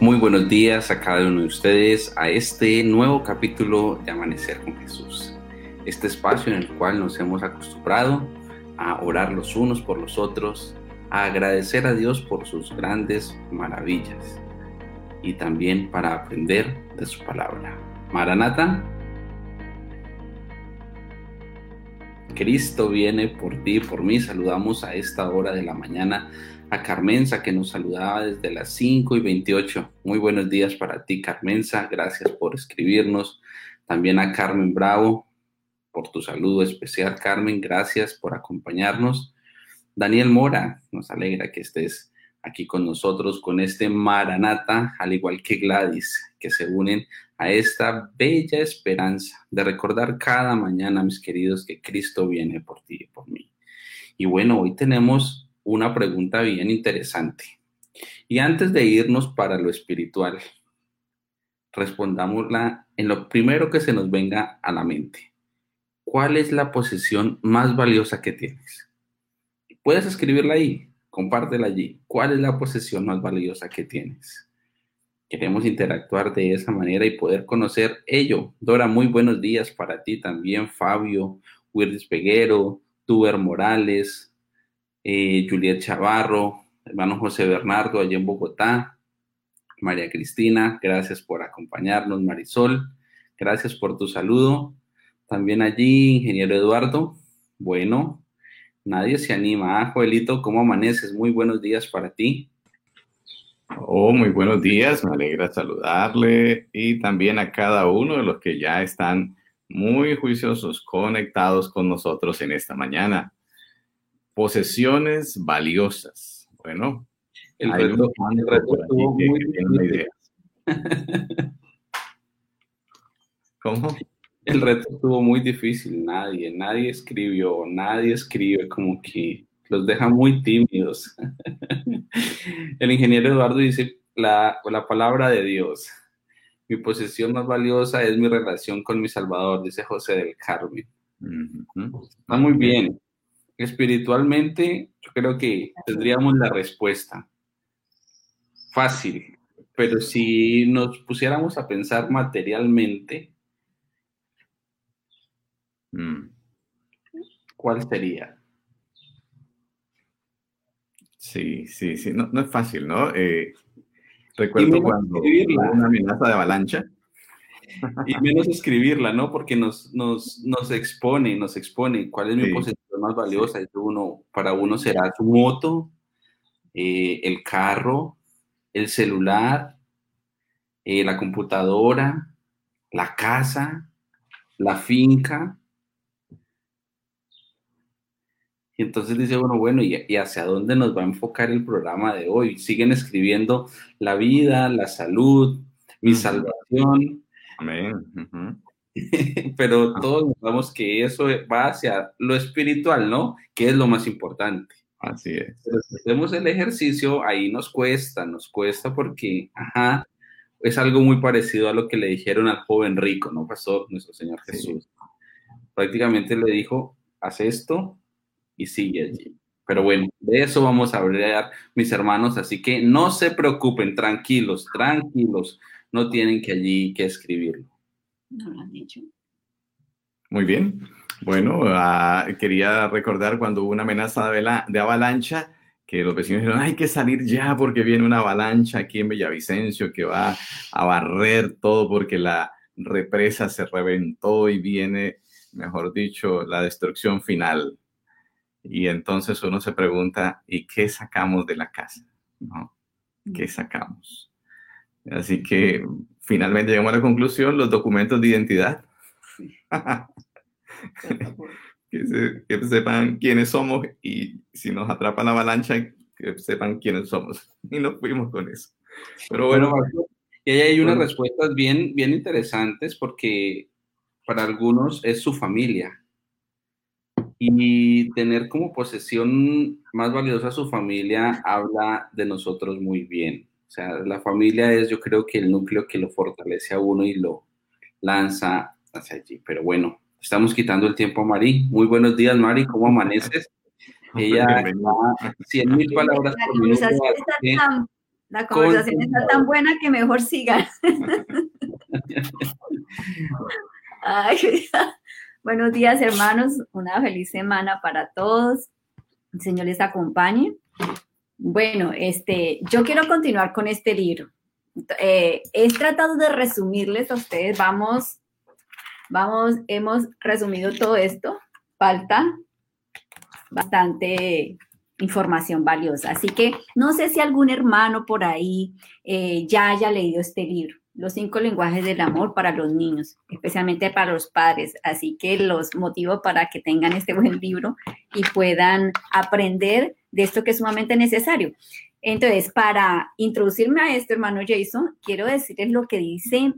Muy buenos días a cada uno de ustedes a este nuevo capítulo de Amanecer con Jesús. Este espacio en el cual nos hemos acostumbrado a orar los unos por los otros, a agradecer a Dios por sus grandes maravillas y también para aprender de su palabra. Maranata, Cristo viene por ti por mí. Saludamos a esta hora de la mañana a Carmenza que nos saludaba desde las 5 y 28. Muy buenos días para ti, Carmenza. Gracias por escribirnos. También a Carmen Bravo por tu saludo especial, Carmen. Gracias por acompañarnos. Daniel Mora, nos alegra que estés aquí con nosotros con este Maranata, al igual que Gladys, que se unen a esta bella esperanza de recordar cada mañana, mis queridos, que Cristo viene por ti y por mí. Y bueno, hoy tenemos una pregunta bien interesante. Y antes de irnos para lo espiritual, respondámosla en lo primero que se nos venga a la mente. ¿Cuál es la posesión más valiosa que tienes? Puedes escribirla ahí, compártela allí. ¿Cuál es la posesión más valiosa que tienes? Queremos interactuar de esa manera y poder conocer ello. Dora, muy buenos días para ti también, Fabio, Wirris Peguero, Tuber Morales, eh, Juliet Chavarro, hermano José Bernardo allá en Bogotá, María Cristina, gracias por acompañarnos, Marisol, gracias por tu saludo. También allí, ingeniero Eduardo, bueno, nadie se anima. Ah, Joelito, ¿cómo amaneces? Muy buenos días para ti. Oh, muy buenos días, me alegra saludarle y también a cada uno de los que ya están muy juiciosos conectados con nosotros en esta mañana. Posesiones valiosas. Bueno, el reto, estuvo muy difícil. ¿Cómo? El reto estuvo muy difícil. Nadie, nadie escribió, nadie escribe, como que los deja muy tímidos. el ingeniero Eduardo dice la, la palabra de Dios. Mi posesión más valiosa es mi relación con mi Salvador, dice José del Carmen. Está muy bien espiritualmente, yo creo que tendríamos la respuesta. Fácil. Pero si nos pusiéramos a pensar materialmente, ¿cuál sería? Sí, sí, sí, no, es fácil, ¿no? Eh, recuerdo cuando una amenaza de avalancha y menos escribirla, ¿no? Porque nos, nos, nos expone, nos expone cuál es mi posesión más valiosa. Uno, para uno será su moto, eh, el carro, el celular, eh, la computadora, la casa, la finca. Y entonces dice uno, bueno, ¿y, ¿y, hacia dónde nos va a enfocar el programa de hoy? Siguen escribiendo la vida, la salud, mi salvación, Pero ah. todos notamos que eso va hacia lo espiritual, ¿no? Que es lo más importante. Así es. Pero si hacemos el ejercicio, ahí nos cuesta, nos cuesta porque, ajá, es algo muy parecido a lo que le dijeron al joven rico, ¿no, pasó Nuestro Señor Jesús. Prácticamente le dijo, haz esto y sigue allí. Pero bueno, de eso vamos a hablar, mis hermanos, así que no se preocupen, tranquilos, tranquilos no tienen que allí que escribirlo. No lo han dicho. Muy bien. Bueno, ah, quería recordar cuando hubo una amenaza de, de avalancha, que los vecinos dijeron, hay que salir ya porque viene una avalancha aquí en Villavicencio que va a barrer todo porque la represa se reventó y viene, mejor dicho, la destrucción final. Y entonces uno se pregunta, ¿y qué sacamos de la casa? ¿No? ¿Qué sacamos? Así que finalmente llegamos a la conclusión, los documentos de identidad. que, sepan quiénes somos y si nos atrapa la avalancha, que sepan quiénes somos. Y nos fuimos con eso. Pero bueno, y ahí hay unas respuestas bien, bien interesantes porque para algunos es su familia. Y tener como posesión más valiosa su familia habla de nosotros muy bien. O sea, la familia es yo creo que el núcleo que lo fortalece a uno y lo lanza hacia allí. Pero bueno, estamos quitando el tiempo a Mari. Muy buenos días, Mari, ¿cómo amaneces? Ella está 100 mil palabras por minuto. La conversación está tan buena que mejor sigan. buenos días, hermanos. Una feliz semana para todos. El Señor les acompañe. Bueno, este, yo quiero continuar con este libro. Eh, he tratado de resumirles a ustedes. Vamos, vamos, hemos resumido todo esto. Falta bastante información valiosa. Así que no sé si algún hermano por ahí eh, ya haya leído este libro, Los cinco lenguajes del amor para los niños, especialmente para los padres. Así que los motivo para que tengan este buen libro y puedan aprender de esto que es sumamente necesario. Entonces, para introducirme a esto, hermano Jason, quiero decirles lo que dice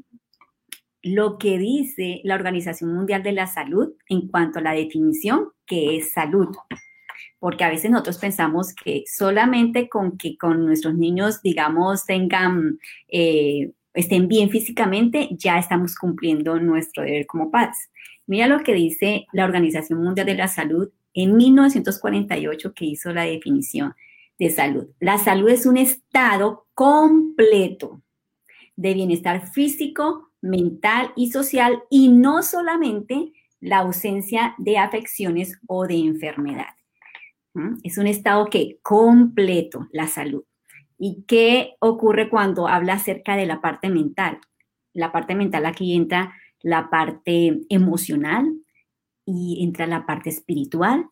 lo que dice la Organización Mundial de la Salud en cuanto a la definición que es salud porque a veces nosotros pensamos que solamente con que con nuestros niños, digamos, tengan, eh, estén bien físicamente, ya estamos cumpliendo nuestro deber como padres. Mira lo que dice la Organización Mundial de la Salud en 1948 que hizo la definición de salud. La salud es un estado completo de bienestar físico, mental y social y no solamente la ausencia de afecciones o de enfermedad. Es un estado que completo, la salud. ¿Y qué ocurre cuando habla acerca de la parte mental? La parte mental aquí entra la parte emocional y entra la parte espiritual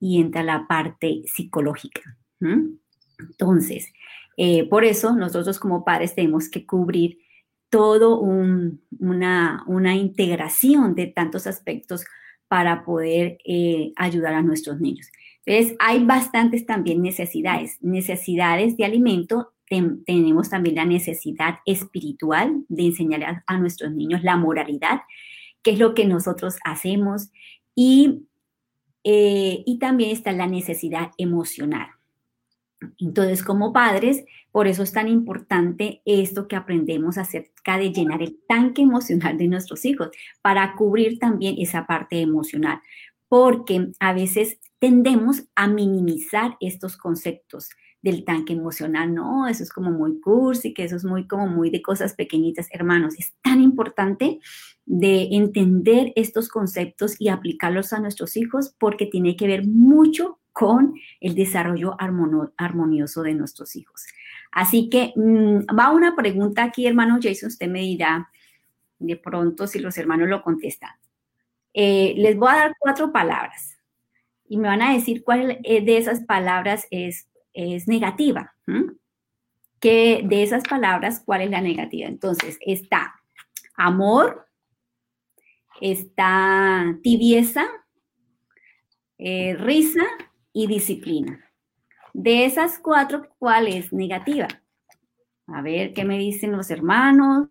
y entra la parte psicológica. Entonces, eh, por eso nosotros como padres tenemos que cubrir todo una, una, integración de tantos aspectos para poder eh, ayudar a nuestros niños. Entonces, hay bastantes también necesidades. Necesidades de alimento, tenemos también la necesidad espiritual de enseñar a, nuestros niños la moralidad, que es lo que nosotros hacemos, y, eh, y también está la necesidad emocional. Entonces, como padres, por eso es tan importante esto que aprendemos acerca de llenar el tanque emocional de nuestros hijos, para cubrir también esa parte emocional, porque a veces tendemos a minimizar estos conceptos del tanque emocional. No, eso es como muy cursi, que eso es muy como muy de cosas pequeñitas, hermanos. Es tan importante de entender estos conceptos y aplicarlos a nuestros hijos porque tiene que ver mucho con el desarrollo armonioso de nuestros hijos. Así que mm, va una pregunta aquí, hermano Jason, usted me dirá de pronto si los hermanos lo contestan. Eh, les voy a dar cuatro palabras y me van a decir cuál de esas palabras es, es negativa. ¿Qué de esas palabras, cuál es la negativa? Entonces, está amor, está tibieza, eh, risa y disciplina. De esas cuatro, ¿cuál es negativa? A ver, ¿qué me dicen los hermanos?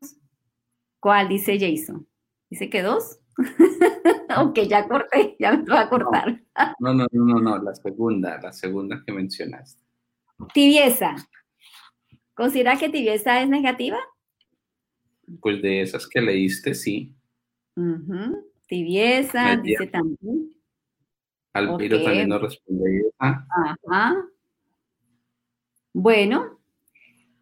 ¿Cuál dice Jason? ¿Dice que dos? Aunque ya corté, ya me va a cortar. No, no, no, no, no, la segunda, la segunda que mencionaste. Tibieza. ¿Considera que tibieza es negativa? Pues de esas que leíste, sí. Tibieza, dice también. Alpiro también nos responde Ajá. Bueno,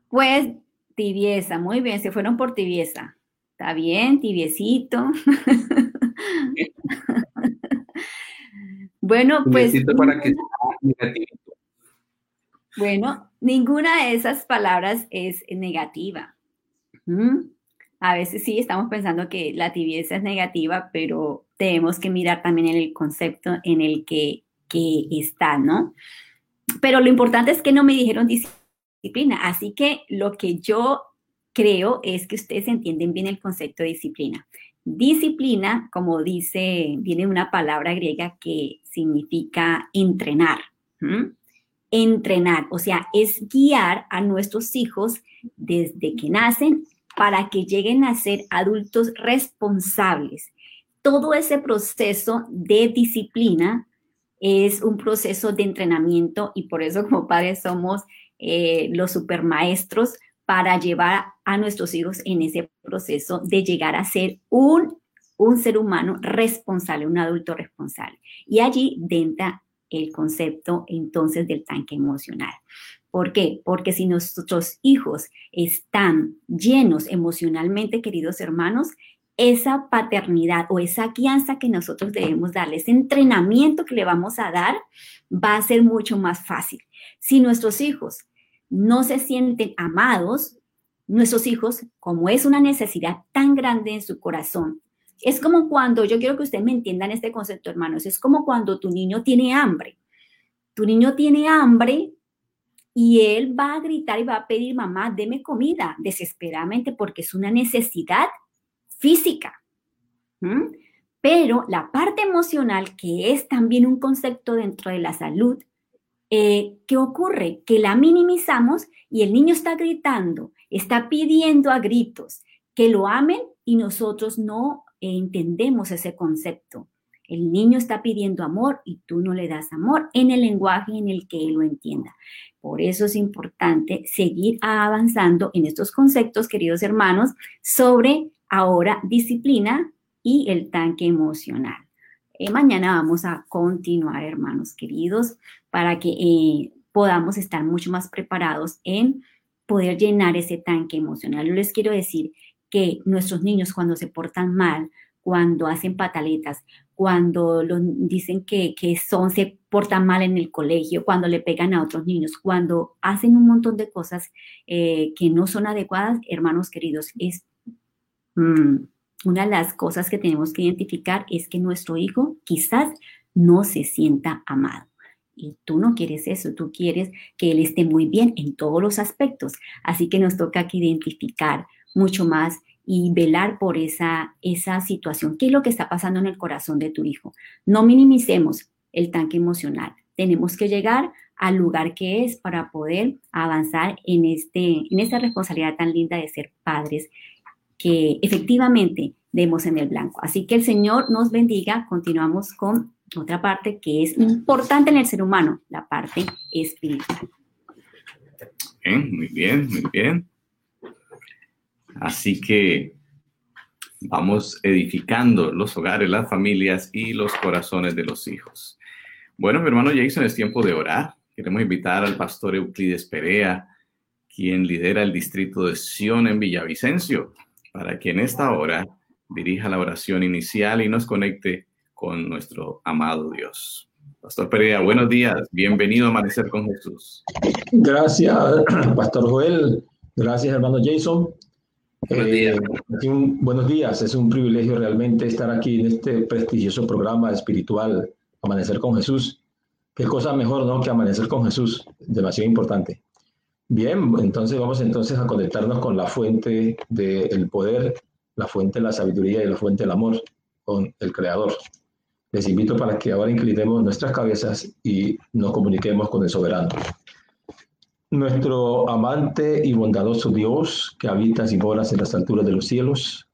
pues tibieza, muy bien, se fueron por tibieza. Está bien, tibiecito. bueno, pues. Para que bueno, ninguna de esas palabras es negativa. ¿Mm? A veces sí estamos pensando que la tibieza es negativa, pero tenemos que mirar también en el concepto en el que, que está, ¿no? Pero lo importante es que no me dijeron disciplina, así que lo que yo creo es que ustedes entienden bien el concepto de disciplina. Disciplina, como dice, viene una palabra griega que significa entrenar. Entrenar, o sea, es guiar a nuestros hijos desde que nacen para que lleguen a ser adultos responsables. Todo ese proceso de disciplina es un proceso de entrenamiento y por eso como padres somos eh, los supermaestros para llevar a nuestros hijos en ese proceso de llegar a ser un, un ser humano responsable, un adulto responsable. Y allí entra el concepto entonces del tanque emocional. ¿Por qué? Porque si nuestros hijos están llenos emocionalmente, queridos hermanos, esa paternidad o esa guianza que nosotros debemos darle, ese entrenamiento que le vamos a dar, va a ser mucho más fácil. Si nuestros hijos no se sienten amados, nuestros hijos, como es una necesidad tan grande en su corazón, es como cuando, yo quiero que ustedes me entiendan este concepto, hermanos, es como cuando tu niño tiene hambre. Tu niño tiene hambre y él va a gritar y va a pedir, mamá, deme comida, desesperadamente, porque es una necesidad física. Pero la parte emocional, que es también un concepto dentro de la salud, eh, ¿qué ocurre? Que la minimizamos y el niño está gritando, está pidiendo a gritos que lo amen y nosotros no entendemos ese concepto. El niño está pidiendo amor y tú no le das amor en el lenguaje en el que él lo entienda. Por eso es importante seguir avanzando en estos conceptos, queridos hermanos, sobre ahora disciplina y el tanque emocional. Eh, mañana vamos a continuar, hermanos queridos, para que eh, podamos estar mucho más preparados en poder llenar ese tanque emocional. Les quiero decir que nuestros niños cuando se portan mal, cuando hacen pataletas, cuando dicen que, son, se portan mal en el colegio, cuando le pegan a otros niños, cuando hacen un montón de cosas eh, que no son adecuadas, hermanos queridos, es mm, una de las cosas que tenemos que identificar es que nuestro hijo quizás no se sienta amado. Y tú no quieres eso, tú quieres que él esté muy bien en todos los aspectos. Así que nos toca que identificar mucho más y velar por esa, esa situación. ¿Qué es lo que está pasando en el corazón de tu hijo? No minimicemos el tanque emocional. Tenemos que llegar al lugar que es para poder avanzar en, este, en esta responsabilidad tan linda de ser padres que efectivamente demos en el blanco. Así que el Señor nos bendiga. Continuamos con otra parte que es importante en el ser humano, la parte espiritual. Bien, muy bien, muy bien. Así que vamos edificando los hogares, las familias y los corazones de los hijos. Bueno, mi hermano Jason, es tiempo de orar. Queremos invitar al pastor Euclides Perea, quien lidera el distrito de Sion en Villavicencio, para que en esta hora dirija la oración inicial y nos conecte con nuestro amado Dios. Pastor Perea, buenos días. Bienvenido a Amanecer con Jesús. Gracias, Pastor Joel. Gracias, hermano Jason. Buenos días. Eh, buenos días. Es un privilegio realmente estar aquí en este prestigioso programa espiritual, Amanecer con Jesús. Qué cosa mejor, ¿no? Que amanecer con Jesús. Demasiado importante. Bien, entonces vamos entonces a conectarnos con la fuente del poder, la fuente de la sabiduría y la fuente del amor, con el Creador. Les invito para que ahora inclinemos nuestras cabezas y nos comuniquemos con el soberano. Nuestro amante y bondadoso Dios, que habitas y moras en las alturas de los cielos,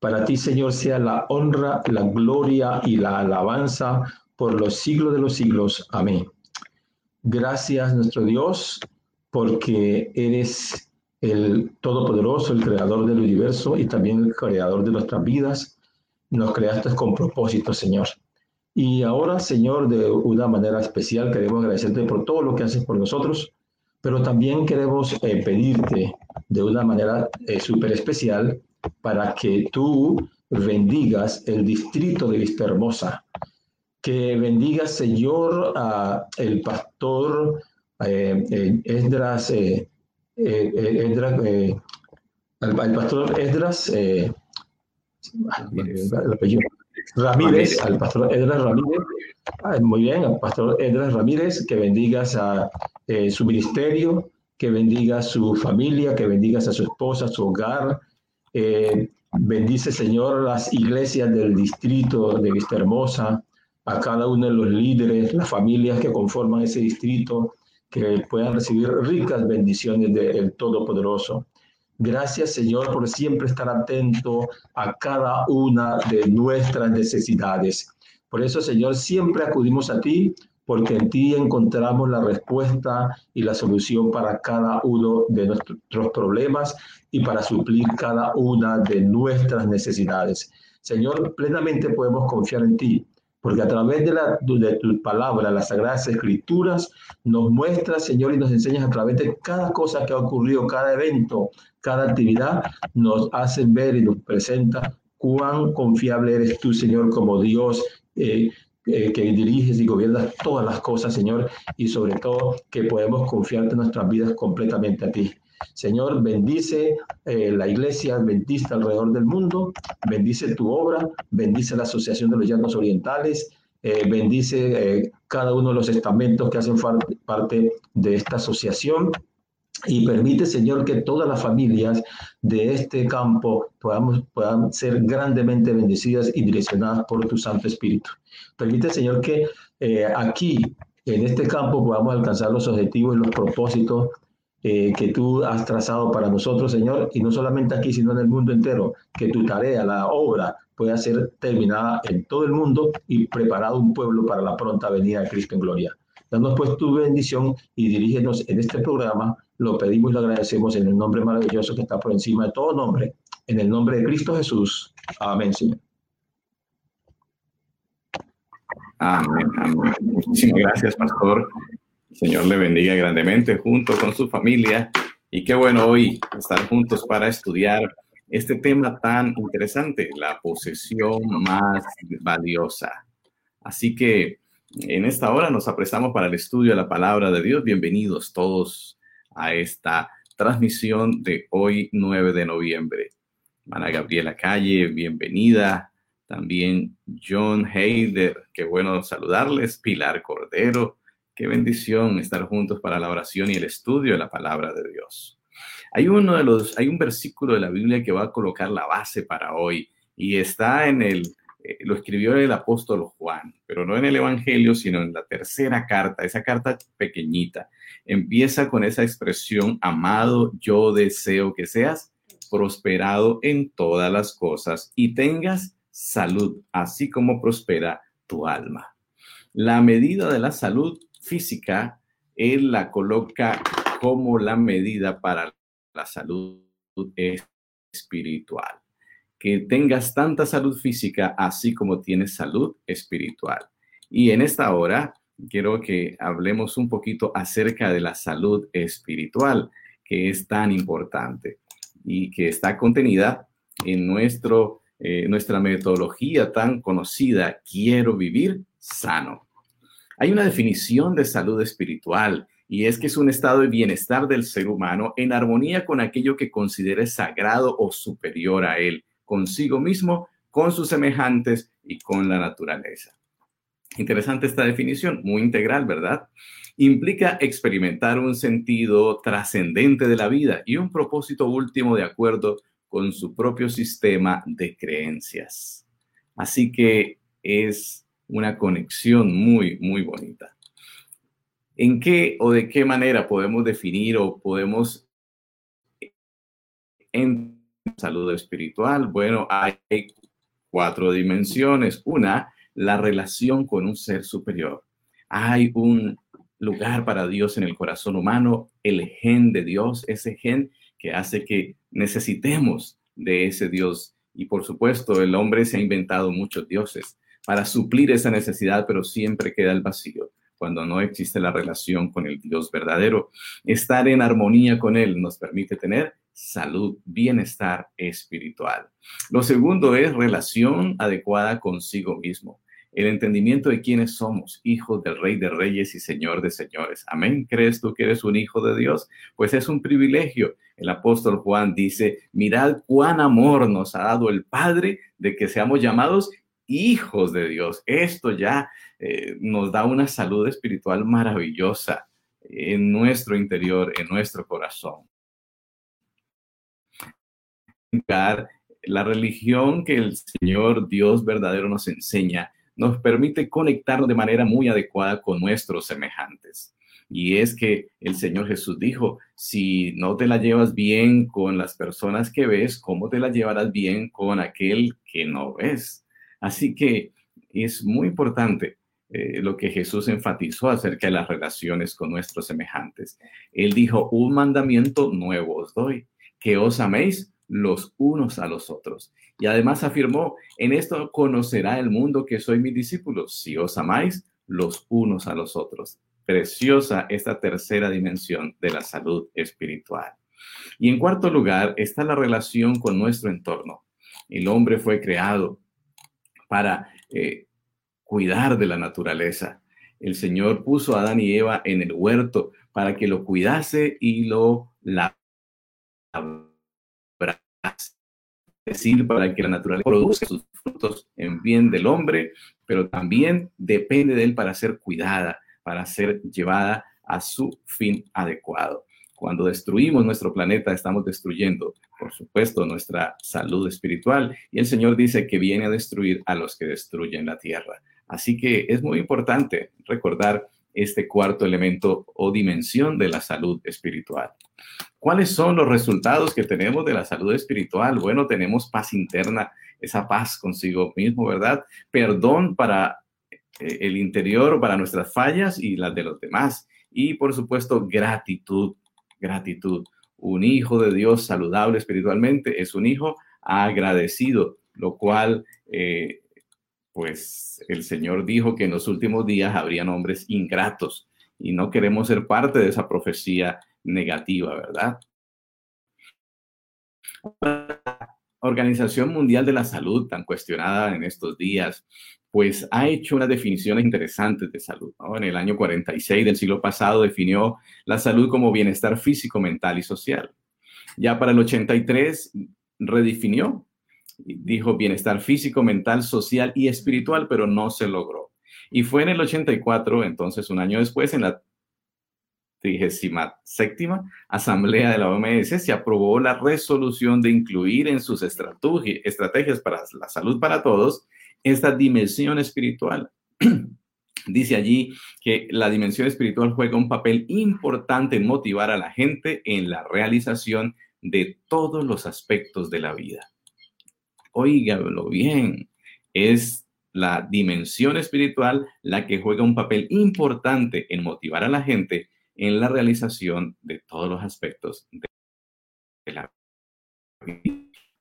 para ti, Señor, sea la honra, la gloria y la alabanza por los siglos de los siglos. Amén. Gracias, nuestro Dios, porque eres el Todopoderoso, el Creador del universo y también el Creador de nuestras vidas. Nos creaste con propósito, Señor. Y ahora, Señor, de una manera especial queremos agradecerte por todo lo que haces por nosotros pero también queremos eh, pedirte de una manera eh, súper especial para que tú bendigas el distrito de Vista Hermosa, que bendigas, Señor, a el pastor eh, Esdras, al, pastor Esdras, Ramírez, al pastor Edras Ramírez. Ah, muy bien, al pastor Edras Ramírez, que bendigas a eh, su ministerio, que bendiga a su familia, que bendigas a su esposa, a su hogar. Eh, bendice, Señor, las iglesias del distrito de Vista Hermosa, a cada uno de los líderes, las familias que conforman ese distrito, que puedan recibir ricas bendiciones del Todopoderoso. Gracias, Señor, por siempre estar atento a cada una de nuestras necesidades. Por eso, Señor, siempre acudimos a ti, porque en ti encontramos la respuesta y la solución para cada uno de nuestros problemas y para suplir cada una de nuestras necesidades. Señor, plenamente podemos confiar en ti, porque a través de, la, de tu palabra, las sagradas escrituras, nos muestras, Señor, y nos enseñas a través de cada cosa que ha ocurrido, cada evento, cada actividad, nos hacen ver y nos presenta cuán confiable eres tú, Señor, como Dios. Eh, eh, que diriges y gobiernas todas las cosas, Señor, y sobre todo que podemos confiarte nuestras vidas completamente a ti. Señor, bendice eh, la iglesia bendice alrededor del mundo, bendice tu obra, bendice la Asociación de los Llanos Orientales, bendice cada uno de los estamentos que hacen parte de esta asociación y permite, Señor, que todas las familias de este campo podamos, puedan ser grandemente bendecidas y direccionadas por tu Santo Espíritu. Permite, Señor, que eh, aquí, en este campo, podamos alcanzar los objetivos y los propósitos eh, que tú has trazado para nosotros, Señor, y no solamente aquí, sino en el mundo entero, que tu tarea, la obra, pueda ser terminada en todo el mundo y preparado un pueblo para la pronta venida de Cristo en gloria. Danos pues tu bendición y dirígenos en este programa. Lo pedimos y lo agradecemos en el nombre maravilloso que está por encima de todo nombre. En el nombre de Cristo Jesús. Amén, Señor. Amén, amén. Muchísimas gracias, pastor. Señor le bendiga grandemente junto con su familia. Y qué bueno hoy estar juntos para estudiar este tema tan interesante, la posesión más valiosa. Así que en esta hora nos apresamos para el estudio de la palabra de Dios. Bienvenidos todos a esta transmisión de hoy 9 de noviembre. Mana Gabriela Calle, bienvenida. También John Heider, qué bueno saludarles. Pilar Cordero, qué bendición estar juntos para la oración y el estudio de la palabra de Dios. Hay uno de los, hay un versículo de la Biblia que va a colocar la base para hoy y está en el eh, lo escribió el apóstol Juan, pero no en el Evangelio, sino en la tercera carta, esa carta pequeñita. Empieza con esa expresión, amado, yo deseo que seas prosperado en todas las cosas y tengas salud, así como prospera tu alma. La medida de la salud física, él la coloca como la medida para la salud espiritual que tengas tanta salud física así como tienes salud espiritual. Y en esta hora quiero que hablemos un poquito acerca de la salud espiritual, que es tan importante y que está contenida en nuestro, eh, nuestra metodología tan conocida, quiero vivir sano. Hay una definición de salud espiritual y es que es un estado de bienestar del ser humano en armonía con aquello que considere sagrado o superior a él consigo mismo, con sus semejantes y con la naturaleza. Interesante esta definición, muy integral, ¿verdad? Implica experimentar un sentido trascendente de la vida y un propósito último de acuerdo con su propio sistema de creencias. Así que es una conexión muy, muy bonita. ¿En qué o de qué manera podemos definir o podemos entender salud espiritual? Bueno, hay cuatro dimensiones. Una, la relación con un ser superior. Hay un lugar para Dios en el corazón humano, el gen de Dios, ese gen que hace que necesitemos de ese Dios. Y por supuesto, el hombre se ha inventado muchos dioses para suplir esa necesidad, pero siempre queda el vacío cuando no existe la relación con el Dios verdadero. Estar en armonía con Él nos permite tener salud, bienestar espiritual. Lo segundo es relación adecuada consigo mismo. El entendimiento de quiénes somos, hijos del Rey de Reyes y Señor de Señores. Amén. ¿Crees tú que eres un hijo de Dios? Pues es un privilegio. El apóstol Juan dice, mirad cuán amor nos ha dado el Padre de que seamos llamados hijos de Dios. Esto ya eh, nos da una salud espiritual maravillosa en nuestro interior, en nuestro corazón la religión que el Señor Dios verdadero nos enseña nos permite conectarnos de manera muy adecuada con nuestros semejantes. Y es que el Señor Jesús dijo, si no te la llevas bien con las personas que ves, ¿cómo te la llevarás bien con aquel que no ves? Así que es muy importante eh, lo que Jesús enfatizó acerca de las relaciones con nuestros semejantes. Él dijo, un mandamiento nuevo os doy, que os améis los unos a los otros. Y además afirmó, en esto conocerá el mundo que soy mis discípulos, si os amáis los unos a los otros. Preciosa esta tercera dimensión de la salud espiritual. Y en cuarto lugar está la relación con nuestro entorno. El hombre fue creado para eh, cuidar de la naturaleza. El Señor puso a Adán y Eva en el huerto para que lo cuidase y lo labrase. decir, para que la naturaleza produzca sus frutos en bien del hombre, pero también depende de él para ser cuidada, para ser llevada a su fin adecuado. Cuando destruimos nuestro planeta, estamos destruyendo, por supuesto, nuestra salud espiritual. Y el Señor dice que viene a destruir a los que destruyen la tierra. Así que es muy importante recordar este cuarto elemento o dimensión de la salud espiritual. ¿Cuáles son los resultados que tenemos de la salud espiritual? Bueno, tenemos paz interna, esa paz consigo mismo, ¿verdad? Perdón para eh, el interior, para nuestras fallas y las de los demás. Y por supuesto, gratitud gratitud. Un hijo de Dios saludable espiritualmente es un hijo agradecido, lo cual, eh, pues el Señor dijo que en los últimos días habrían hombres ingratos y no queremos ser parte de esa profecía negativa, ¿verdad? Organización Mundial de la Salud, tan cuestionada en estos días, pues ha hecho unas definiciones interesantes de salud. En el año 46 del siglo pasado definió la salud como bienestar físico, mental y social. Ya para el 83 redefinió, dijo bienestar físico, mental, social y espiritual, pero no se logró. Y fue en el 84, entonces un año después, en la 37 Asamblea de la OMS, se aprobó la resolución de incluir en sus estrategias para la salud para todos esta dimensión espiritual. Dice allí que la dimensión espiritual juega un papel importante en motivar a la gente en la realización de todos los aspectos de la vida. Óigalo bien, es la dimensión espiritual la que juega un papel importante en motivar a la gente en la realización de todos los aspectos de la vida.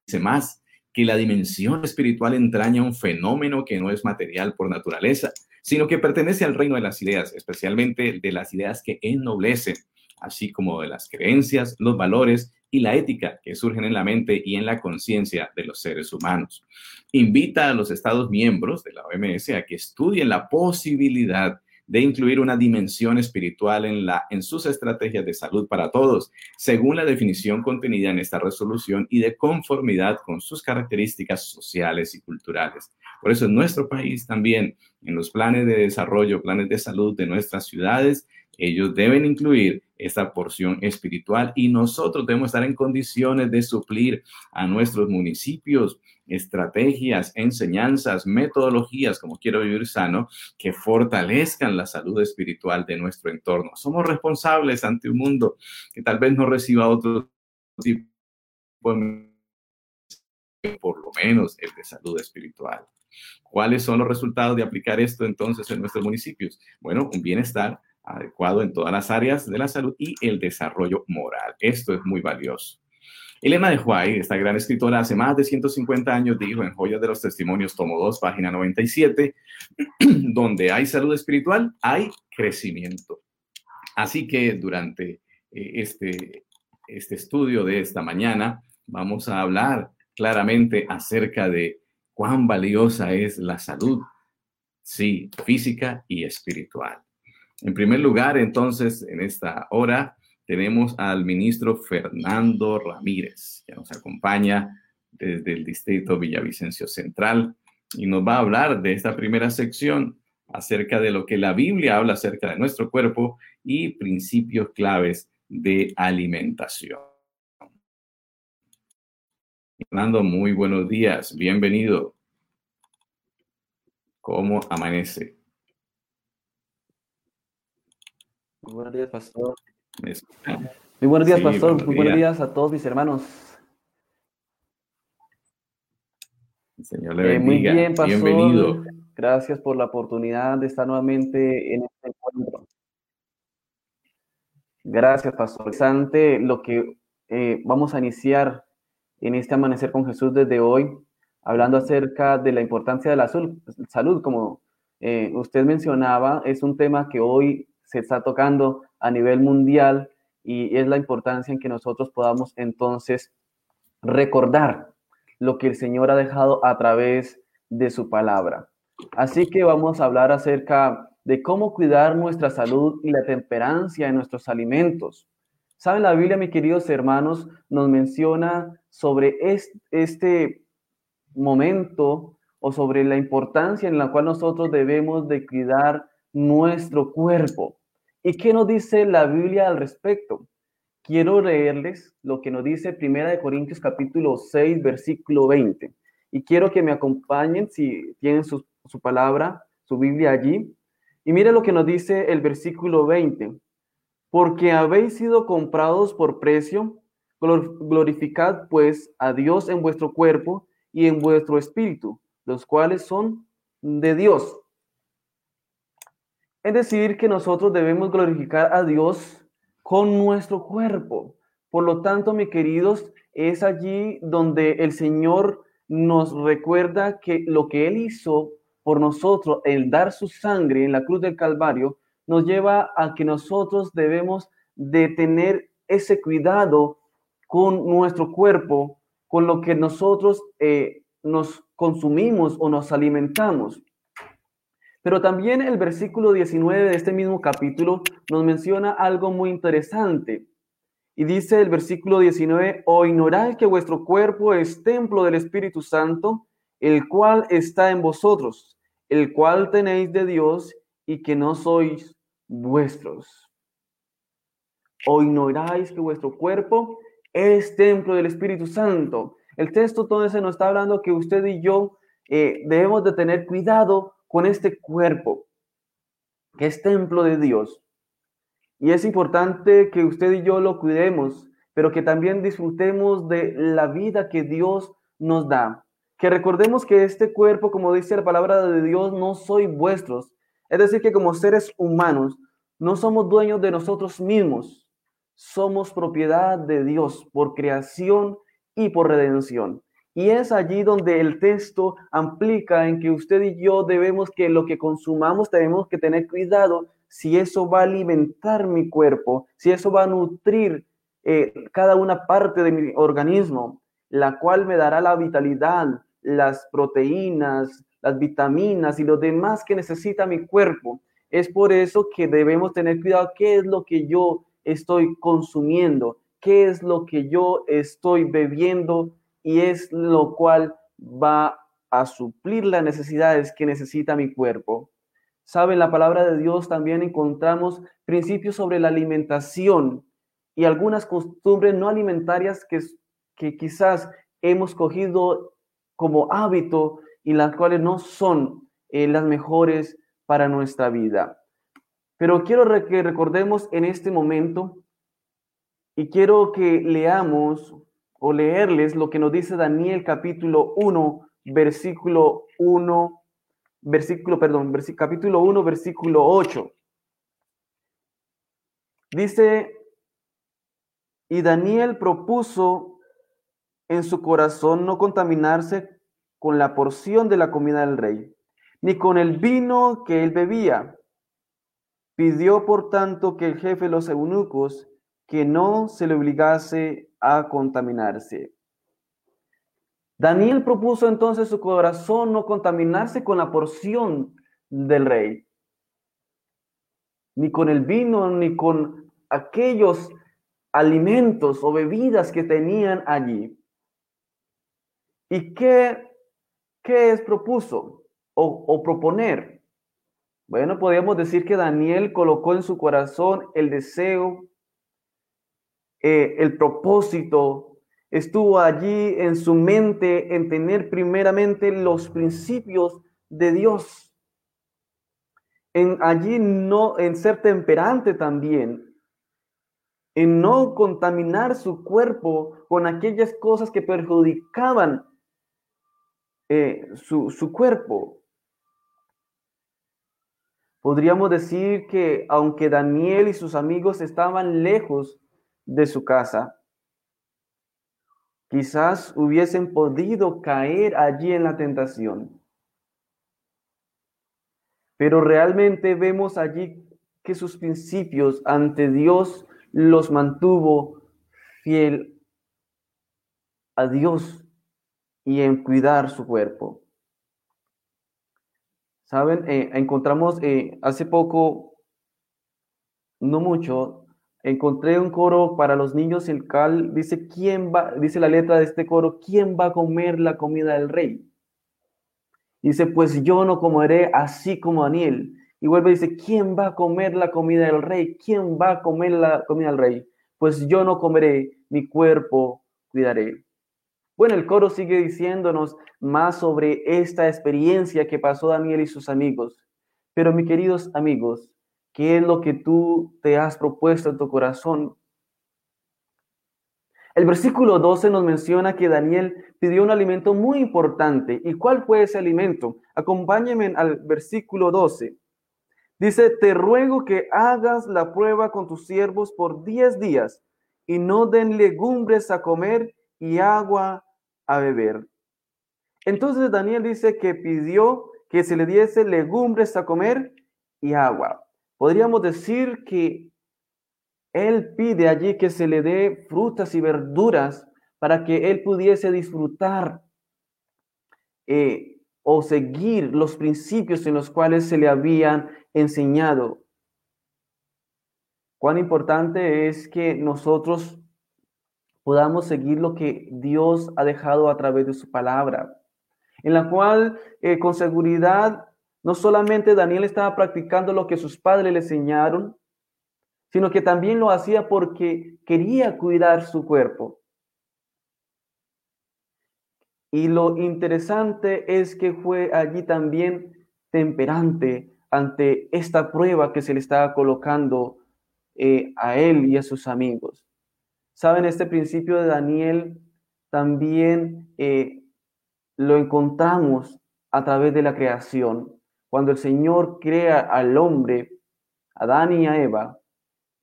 Dice más, que la dimensión espiritual entraña un fenómeno que no es material por naturaleza, sino que pertenece al reino de las ideas, especialmente de las ideas que ennoblecen, así como de las creencias, los valores y la ética que surgen en la mente y en la conciencia de los seres humanos. Invita a los Estados miembros de la OMS a que estudien la posibilidad de incluir una dimensión espiritual en, la, en sus estrategias de salud para todos, según la definición contenida en esta resolución y de conformidad con sus características sociales y culturales. Por eso en nuestro país también, en los planes de desarrollo, planes de salud de nuestras ciudades, ellos deben incluir esta porción espiritual y nosotros debemos estar en condiciones de suplir a nuestros municipios estrategias, enseñanzas, metodologías, como quiero vivir sano, que fortalezcan la salud espiritual de nuestro entorno. Somos responsables ante un mundo que tal vez no reciba otro tipo de por lo menos el de salud espiritual. ¿Cuáles son los resultados de aplicar esto entonces en nuestros municipios? Bueno, un bienestar adecuado en todas las áreas de la salud y el desarrollo moral. Esto es muy valioso. Elena de Huay, esta gran escritora, hace más de 150 años dijo en Joyas de los Testimonios, tomo 2, página 97, donde hay salud espiritual, hay crecimiento. Así que durante eh, este, este estudio de esta mañana vamos a hablar claramente acerca de cuán valiosa es la salud, sí, física y espiritual. En primer lugar, entonces, en esta hora, tenemos al ministro Fernando Ramírez, que nos acompaña desde el distrito Villavicencio Central y nos va a hablar de esta primera sección acerca de lo que la Biblia habla acerca de nuestro cuerpo y principios claves de alimentación. Fernando, muy buenos días, bienvenido. ¿Cómo amanece? Buenos días, pastor. Muy buenos días, pastor. Muy buenos días a todos mis hermanos. Señor le bendiga. muy bien, pastor. Bienvenido. Gracias por la oportunidad de estar nuevamente en este encuentro. Gracias, pastor. Interesante lo que eh, vamos a iniciar en este amanecer con Jesús desde hoy, hablando acerca de la importancia de la salud, como eh, usted mencionaba, es un tema que hoy se está tocando a nivel mundial y es la importancia en que nosotros podamos entonces recordar lo que el Señor ha dejado a través de su palabra. Así que vamos a hablar acerca de cómo cuidar nuestra salud y la temperancia en nuestros alimentos. ¿Saben? La Biblia, mis queridos hermanos, nos menciona sobre este momento o sobre la importancia en la cual nosotros debemos de cuidar nuestro cuerpo. ¿Y qué nos dice la Biblia al respecto? Quiero leerles lo que nos dice Primera de Corintios capítulo 6, versículo 20. Y quiero que me acompañen si tienen su, su palabra, su Biblia allí. Y mire lo que nos dice el versículo 20. Porque habéis sido comprados por precio, glorificad pues a Dios en vuestro cuerpo y en vuestro espíritu, los cuales son de Dios. Es decir, que nosotros debemos glorificar a Dios con nuestro cuerpo. Por lo tanto, mis queridos, es allí donde el Señor nos recuerda que lo que Él hizo por nosotros, el dar su sangre en la cruz del Calvario, nos lleva a que nosotros debemos de tener ese cuidado con nuestro cuerpo, con lo que nosotros eh, nos consumimos o nos alimentamos. Pero también el versículo 19 de este mismo capítulo nos menciona algo muy interesante. Y dice el versículo 19, o ignoráis que vuestro cuerpo es templo del Espíritu Santo, el cual está en vosotros, el cual tenéis de Dios y que no sois vuestros. O ignoráis que vuestro cuerpo es templo del Espíritu Santo. El texto todo ese nos está hablando que usted y yo eh, debemos de tener cuidado con este cuerpo, que es templo de Dios. Y es importante que usted y yo lo cuidemos, pero que también disfrutemos de la vida que Dios nos da. Que recordemos que este cuerpo, como dice la palabra de Dios, no soy vuestros, es decir, que como seres humanos no somos dueños de nosotros mismos, somos propiedad de Dios por creación y por redención. Y es allí donde el texto amplica en que usted y yo debemos que lo que consumamos tenemos que tener cuidado si eso va a alimentar mi cuerpo, si eso va a nutrir eh, cada una parte de mi organismo, la cual me dará la vitalidad, las proteínas, las vitaminas y lo demás que necesita mi cuerpo. Es por eso que debemos tener cuidado qué es lo que yo estoy consumiendo, qué es lo que yo estoy bebiendo y es lo cual va a suplir las necesidades que necesita mi cuerpo. Saben, la palabra de Dios también encontramos principios sobre la alimentación y algunas costumbres no alimentarias que, que quizás hemos cogido como hábito y las cuales no son eh, las mejores para nuestra vida. Pero quiero que recordemos en este momento y quiero que leamos o leerles lo que nos dice Daniel capítulo 1, versículo 1, versículo, perdón, capítulo 1, versículo 8. Dice, y Daniel propuso en su corazón no contaminarse con la porción de la comida del rey, ni con el vino que él bebía. Pidió, por tanto, que el jefe de los eunucos que no se le obligase a contaminarse. Daniel propuso entonces su corazón no contaminarse con la porción del rey, ni con el vino, ni con aquellos alimentos o bebidas que tenían allí. ¿Y qué ¿Qué es propuso o, proponer? Bueno, podríamos decir que Daniel colocó en su corazón el deseo, eh, el propósito, estuvo allí en su mente en tener primeramente los principios de Dios. En allí no, en ser temperante también, en no contaminar su cuerpo con aquellas cosas que perjudicaban eh, su, su cuerpo. Podríamos decir que aunque Daniel y sus amigos estaban lejos de su casa, quizás hubiesen podido caer allí en la tentación. Pero realmente vemos allí que sus principios ante Dios los mantuvo fiel a Dios y en cuidar su cuerpo. Saben, eh, encontramos eh, hace poco, no mucho, encontré un coro para los niños, el cal dice, ¿quién va? Dice la letra de este coro, ¿quién va a comer la comida del rey? Dice, pues yo no comeré así como Daniel. Y vuelve y dice, ¿quién va a comer la comida del rey? ¿Quién va a comer la comida del rey? Pues yo no comeré, mi cuerpo cuidaré. Bueno, el coro sigue diciéndonos más sobre esta experiencia que pasó Daniel y sus amigos. Pero mis queridos amigos, ¿qué es lo que tú te has propuesto en tu corazón? El versículo 12 nos menciona que Daniel pidió un alimento muy importante. ¿Y cuál fue ese alimento? Acompáñenme al versículo 12. Dice, te ruego que hagas la prueba con tus siervos por diez días y no den legumbres a comer y agua a beber. Entonces Daniel dice que pidió que se le diese legumbres a comer y agua. Podríamos decir que él pide allí que se le dé frutas y verduras para que él pudiese disfrutar eh, o seguir los principios en los cuales se le habían enseñado. Cuán importante es que nosotros podamos seguir lo que Dios ha dejado a través de su palabra, en la cual eh, con seguridad no solamente Daniel estaba practicando lo que sus padres le enseñaron, sino que también lo hacía porque quería cuidar su cuerpo. Y lo interesante es que fue allí también temperante ante esta prueba que se le estaba colocando eh, a él y a sus amigos. Saben, este principio de Daniel también eh, lo encontramos a través de la creación. Cuando el Señor crea al hombre, a Adán y a Eva,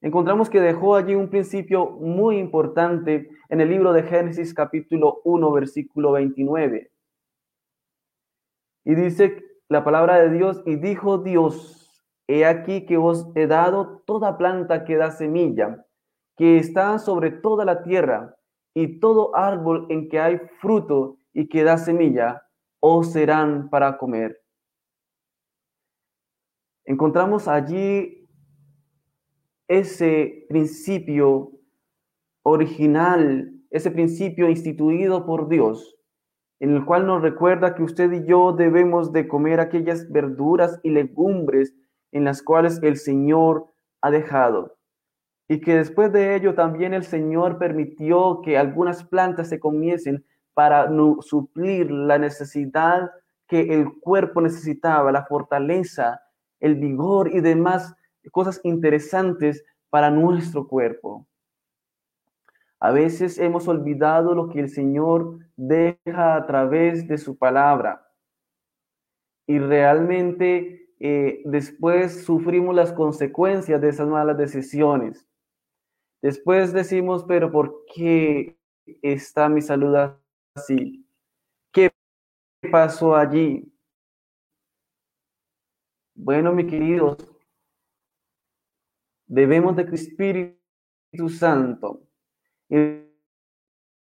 encontramos que dejó allí un principio muy importante en el libro de Génesis capítulo 1, versículo 29. Y dice la palabra de Dios, y dijo Dios, he aquí que os he dado toda planta que da semilla, que está sobre toda la tierra, y todo árbol en que hay fruto y que da semilla, os serán para comer. Encontramos allí ese principio original, ese principio instituido por Dios, en el cual nos recuerda que usted y yo debemos de comer aquellas verduras y legumbres en las cuales el Señor ha dejado. Y que después de ello también el Señor permitió que algunas plantas se comiesen para suplir la necesidad que el cuerpo necesitaba, la fortaleza, el vigor y demás cosas interesantes para nuestro cuerpo. A veces hemos olvidado lo que el Señor deja a través de su palabra y realmente eh, después sufrimos las consecuencias de esas malas decisiones. Después decimos, pero ¿por qué está mi salud así? ¿Qué pasó allí? Bueno, mis queridos, debemos de Espíritu Santo.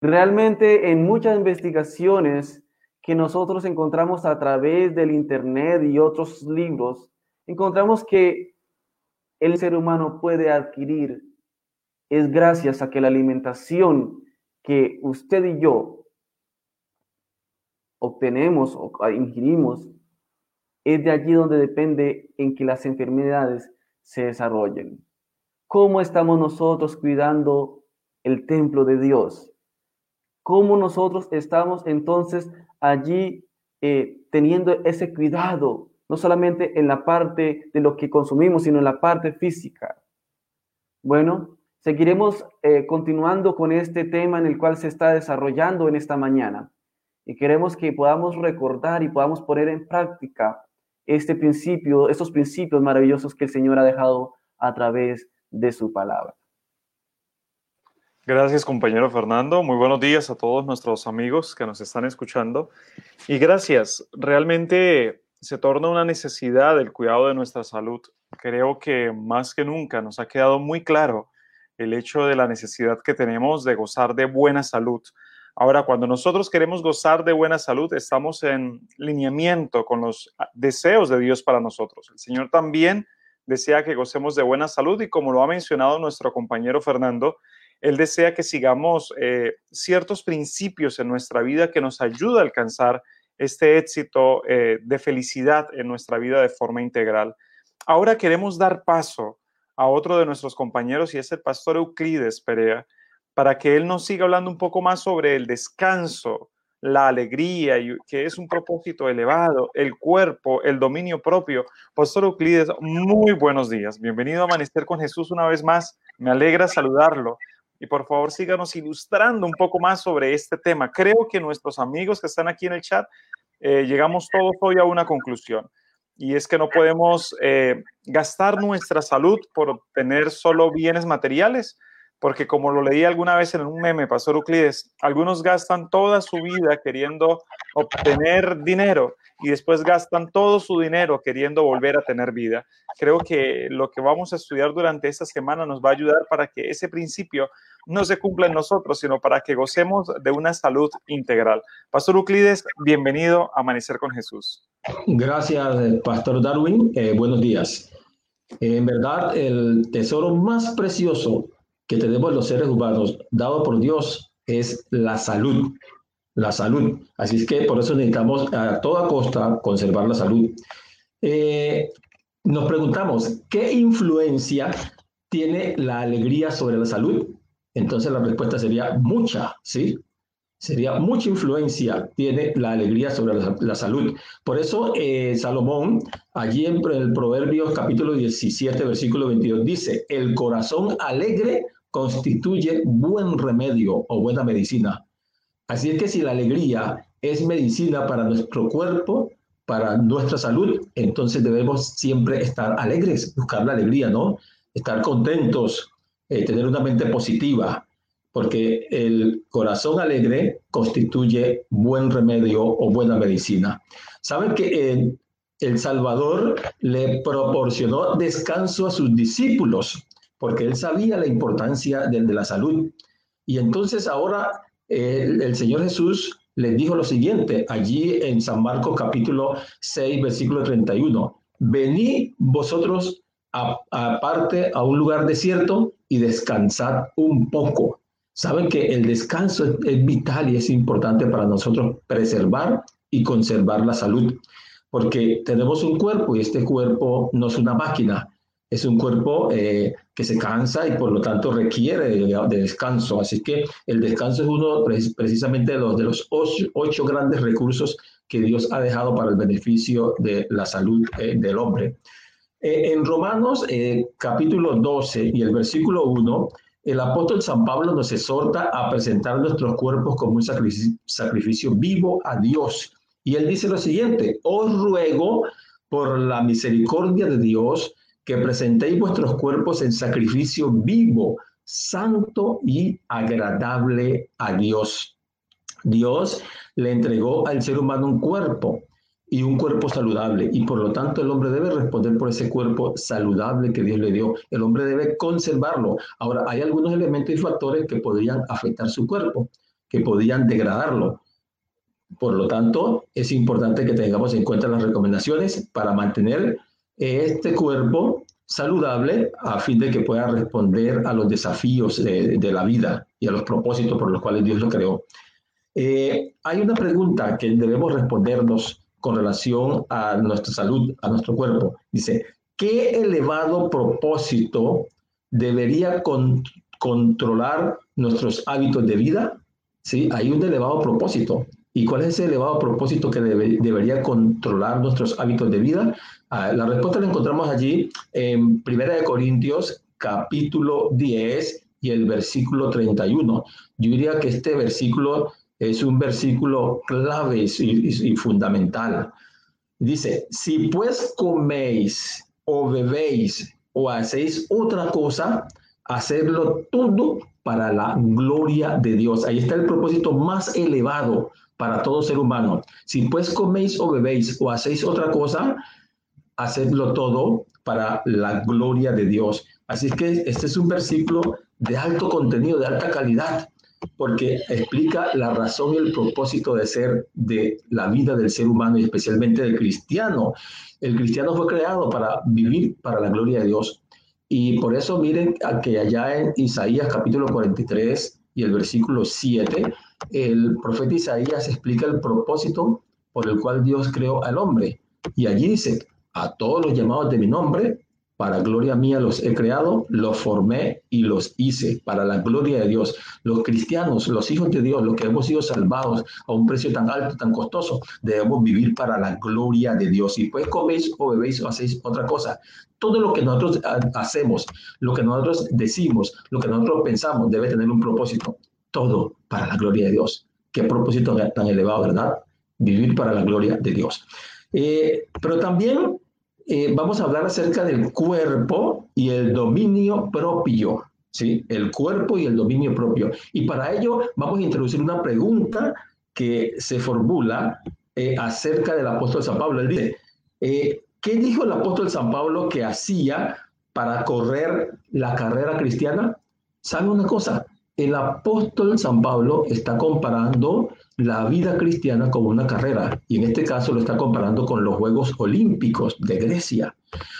Realmente en muchas investigaciones que nosotros encontramos a través del Internet y otros libros, encontramos que el ser humano puede adquirir es gracias a que la alimentación que usted y yo obtenemos o ingerimos es de allí donde depende en que las enfermedades se desarrollen. ¿Cómo estamos nosotros cuidando el templo de Dios? ¿Cómo nosotros estamos entonces allí eh, teniendo ese cuidado, no solamente en la parte de lo que consumimos, sino en la parte física? Bueno, seguiremos eh, continuando con este tema en el cual se está desarrollando en esta mañana. Y queremos que podamos recordar y podamos poner en práctica este principio, estos principios maravillosos que el Señor ha dejado a través de su palabra. Gracias, compañero Fernando. Muy buenos días a todos nuestros amigos que nos están escuchando. Y gracias. Realmente se torna una necesidad el cuidado de nuestra salud. Creo que más que nunca nos ha quedado muy claro el hecho de la necesidad que tenemos de gozar de buena salud. Ahora, cuando nosotros queremos gozar de buena salud, estamos en lineamiento con los deseos de Dios para nosotros. El Señor también desea que gocemos de buena salud y como lo ha mencionado nuestro compañero Fernando, Él desea que sigamos eh, ciertos principios en nuestra vida que nos ayuda a alcanzar este éxito eh, de felicidad en nuestra vida de forma integral. Ahora queremos dar paso a otro de nuestros compañeros y es el pastor Euclides Perea, para que él nos siga hablando un poco más sobre el descanso, la alegría, que es un propósito elevado, el cuerpo, el dominio propio. Pastor Euclides, muy buenos días. Bienvenido a Amanecer con Jesús una vez más. Me alegra saludarlo. Y por favor, síganos ilustrando un poco más sobre este tema. Creo que nuestros amigos que están aquí en el chat, eh, llegamos todos hoy a una conclusión y es que no podemos eh, gastar nuestra salud por tener solo bienes materiales, porque como lo leí alguna vez en un meme, Pastor Euclides, algunos gastan toda su vida queriendo obtener dinero y después gastan todo su dinero queriendo volver a tener vida. Creo que lo que vamos a estudiar durante esta semana nos va a ayudar para que ese principio no se cumpla en nosotros, sino para que gocemos de una salud integral. Pastor Euclides, bienvenido a Amanecer con Jesús. Gracias, Pastor Darwin. Eh, buenos días. En verdad, el tesoro más precioso que tenemos los seres humanos, dado por Dios, es la salud. La salud. Así es que por eso necesitamos a toda costa conservar la salud. Eh, nos preguntamos, ¿qué influencia tiene la alegría sobre la salud? Entonces la respuesta sería mucha, ¿sí? sería mucha influencia tiene la alegría sobre la, salud. Por eso eh, Salomón, allí en el Proverbios capítulo 17, versículo 22, dice, el corazón alegre constituye buen remedio o buena medicina. Así es que si la alegría es medicina para nuestro cuerpo, para nuestra salud, entonces debemos siempre estar alegres, buscar la alegría, ¿no? Estar contentos, eh, tener una mente positiva, porque el corazón alegre constituye buen remedio o buena medicina. Saben que el Salvador le proporcionó descanso a sus discípulos, porque él sabía la importancia de, la salud. Y entonces ahora el, Señor Jesús les dijo lo siguiente, allí en San Marcos capítulo 6, versículo 31, venid vosotros aparte a un lugar desierto y descansad un poco Saben que el descanso es, vital y es importante para nosotros preservar y conservar la salud, porque tenemos un cuerpo y este cuerpo no es una máquina, es un cuerpo eh, que se cansa y por lo tanto requiere de, descanso. Así que el descanso es uno precisamente de los, de los ocho, grandes recursos que Dios ha dejado para el beneficio de la salud eh, del hombre. Eh, en Romanos capítulo 12 y el versículo 1 el apóstol San Pablo nos exhorta a presentar nuestros cuerpos como un sacrificio, vivo a Dios. Y él dice lo siguiente, os ruego por la misericordia de Dios que presentéis vuestros cuerpos en sacrificio vivo, santo y agradable a Dios. Dios le entregó al ser humano un cuerpo y un cuerpo saludable. Y por lo tanto el hombre debe responder por ese cuerpo saludable que Dios le dio. El hombre debe conservarlo. Ahora, hay algunos elementos y factores que podrían afectar su cuerpo, que podrían degradarlo. Por lo tanto, es importante que tengamos en cuenta las recomendaciones para mantener este cuerpo saludable a fin de que pueda responder a los desafíos de, la vida y a los propósitos por los cuales Dios lo creó. Eh, hay una pregunta que debemos respondernos con relación a nuestra salud, a nuestro cuerpo. Dice, ¿qué elevado propósito debería controlar nuestros hábitos de vida? Sí, hay un elevado propósito. ¿Y cuál es ese elevado propósito que debería controlar nuestros hábitos de vida? Ah, la respuesta la encontramos allí en Primera de Corintios, capítulo 10 y el versículo 31. Yo diría que este versículo es un versículo clave y, fundamental. Dice, si pues coméis o bebéis o hacéis otra cosa, hacerlo todo para la gloria de Dios. Ahí está el propósito más elevado para todo ser humano. Si pues coméis o bebéis o hacéis otra cosa, hacedlo todo para la gloria de Dios. Así que este es un versículo de alto contenido, de alta calidad, porque explica la razón y el propósito de ser de la vida del ser humano y especialmente del cristiano. El cristiano fue creado para vivir para la gloria de Dios. Y por eso miren que allá en Isaías capítulo 43 y el versículo 7, el profeta Isaías explica el propósito por el cual Dios creó al hombre. Y allí dice, a todos los llamados de mi nombre, para gloria mía los he creado, los formé y los hice para la gloria de Dios. Los cristianos, los hijos de Dios, los que hemos sido salvados a un precio tan alto, tan costoso, debemos vivir para la gloria de Dios. Y pues coméis o bebéis o hacéis otra cosa. Todo lo que nosotros hacemos, lo que nosotros decimos, lo que nosotros pensamos, debe tener un propósito. Todo para la gloria de Dios. Qué propósito tan elevado, ¿verdad? Vivir para la gloria de Dios. Eh, pero también eh, vamos a hablar acerca del cuerpo y el dominio propio, ¿sí? El cuerpo y el dominio propio. Y para ello vamos a introducir una pregunta que se formula eh, acerca del apóstol San Pablo. Él dice, ¿qué dijo el apóstol San Pablo que hacía para correr la carrera cristiana? ¿Sabe una cosa? El apóstol San Pablo está comparando la vida cristiana como una carrera, y en este caso lo está comparando con los Juegos Olímpicos de Grecia.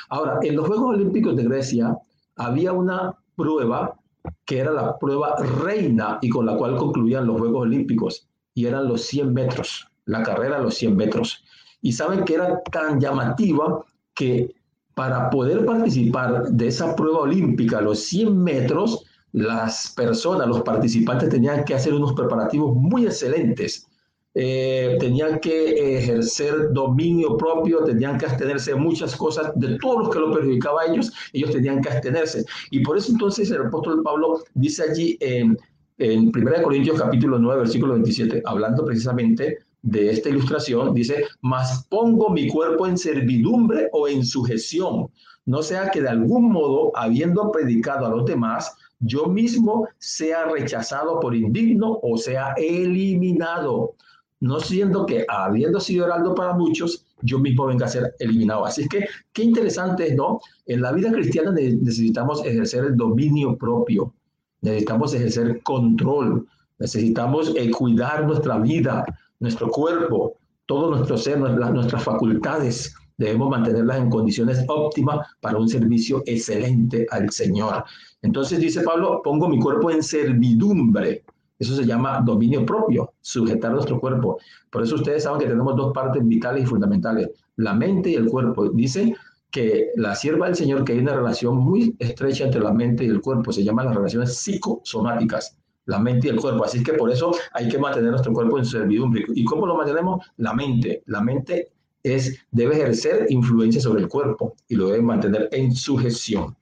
Ahora, en los Juegos Olímpicos de Grecia había una prueba que era la prueba reina y con la cual concluían los Juegos Olímpicos, y eran los 100 metros, la carrera a los 100 metros. Y saben que era tan llamativa que para poder participar de esa prueba olímpica, los 100 metros, las personas, los participantes tenían que hacer unos preparativos muy excelentes. Eh, tenían que ejercer dominio propio, tenían que abstenerse de muchas cosas, de todos los que lo perjudicaba a ellos, ellos tenían que abstenerse. Y por eso entonces el apóstol Pablo dice allí en, en 1 Corintios capítulo 9, versículo 27, hablando precisamente de esta ilustración, dice, mas pongo mi cuerpo en servidumbre o en sujeción, no sea que de algún modo, habiendo predicado a los demás, yo mismo sea rechazado por indigno o sea eliminado, no siendo que habiendo sido heraldo para muchos, yo mismo venga a ser eliminado. Así que qué interesante es, ¿no? En la vida cristiana necesitamos ejercer el dominio propio, necesitamos ejercer control, necesitamos eh, cuidar nuestra vida, nuestro cuerpo, todo nuestro ser, nuestras facultades, debemos mantenerlas en condiciones óptimas para un servicio excelente al Señor. Entonces dice Pablo, pongo mi cuerpo en servidumbre. Eso se llama dominio propio, sujetar nuestro cuerpo. Por eso ustedes saben que tenemos dos partes vitales y fundamentales, la mente y el cuerpo. Dice que la sierva del Señor, que hay una relación muy estrecha entre la mente y el cuerpo, se llaman las relaciones psicosomáticas, la mente y el cuerpo. Así que por eso hay que mantener nuestro cuerpo en servidumbre. ¿Y cómo lo mantenemos? La mente. La mente es, debe ejercer influencia sobre el cuerpo y lo debe mantener en sujeción.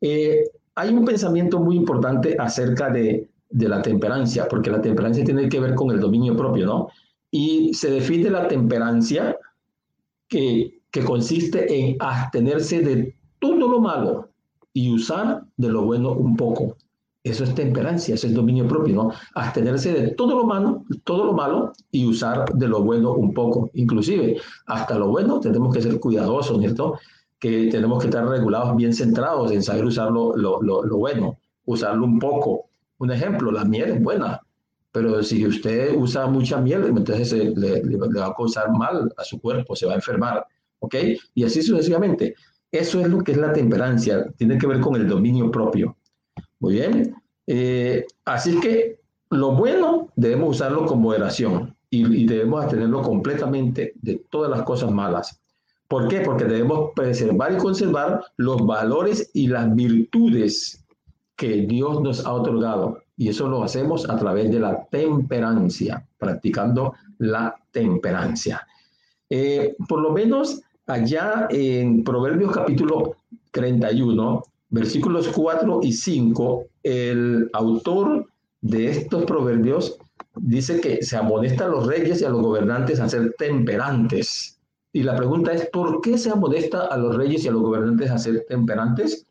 Eh, hay un pensamiento muy importante acerca de, la temperancia, porque la temperancia tiene que ver con el dominio propio, ¿no? Y se define la temperancia que, que consiste en abstenerse de todo lo malo y usar de lo bueno un poco. Eso es temperancia, es dominio propio, ¿no? Abstenerse de todo lo malo, todo lo malo y usar de lo bueno un poco. Inclusive, hasta lo bueno tenemos que ser cuidadosos, ¿cierto? que tenemos que estar regulados, bien centrados en saber usar lo, lo, lo, bueno, usarlo un poco. Un ejemplo, la miel es buena, pero si usted usa mucha miel, entonces le, le, va a causar mal a su cuerpo, se va a enfermar, ¿ok? Y así sucesivamente. Eso es lo que es la temperancia, tiene que ver con el dominio propio. Muy bien. Eh, así que lo bueno debemos usarlo con moderación y, y debemos tenerlo completamente de todas las cosas malas. ¿Por qué? Porque debemos preservar y conservar los valores y las virtudes que Dios nos ha otorgado. Y eso lo hacemos a través de la temperancia, practicando la temperancia. Eh, por lo menos allá en Proverbios capítulo 31, versículos 4 y 5, el autor de estos proverbios dice que se amonesta a los reyes y a los gobernantes a ser temperantes y la pregunta es, ¿por qué se amodesta a los reyes y a los gobernantes a ser temperantes?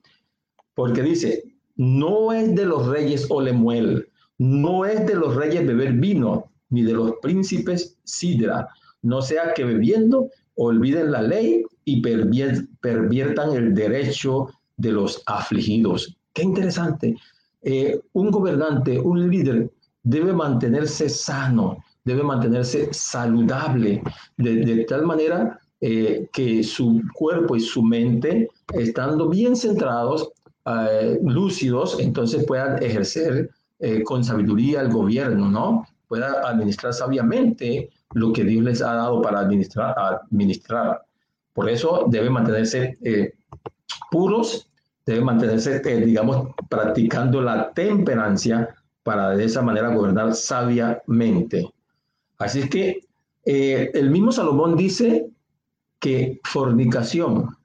porque dice, no es de los reyes Olemuel, no es de los reyes beber vino, ni de los príncipes sidra, no sea que bebiendo olviden la ley y perviertan el derecho de los afligidos. Qué interesante. Eh, un gobernante, un líder, debe mantenerse sano, debe mantenerse saludable, de, tal manera eh, que su cuerpo y su mente, estando bien centrados, eh, lúcidos, entonces puedan ejercer con sabiduría el gobierno, ¿no? Pueda administrar sabiamente lo que Dios les ha dado para administrar. administrar. Por eso debe mantenerse puros, debe mantenerse, digamos, practicando la temperancia para de esa manera gobernar sabiamente. Así es que eh, el mismo Salomón dice que fornicación,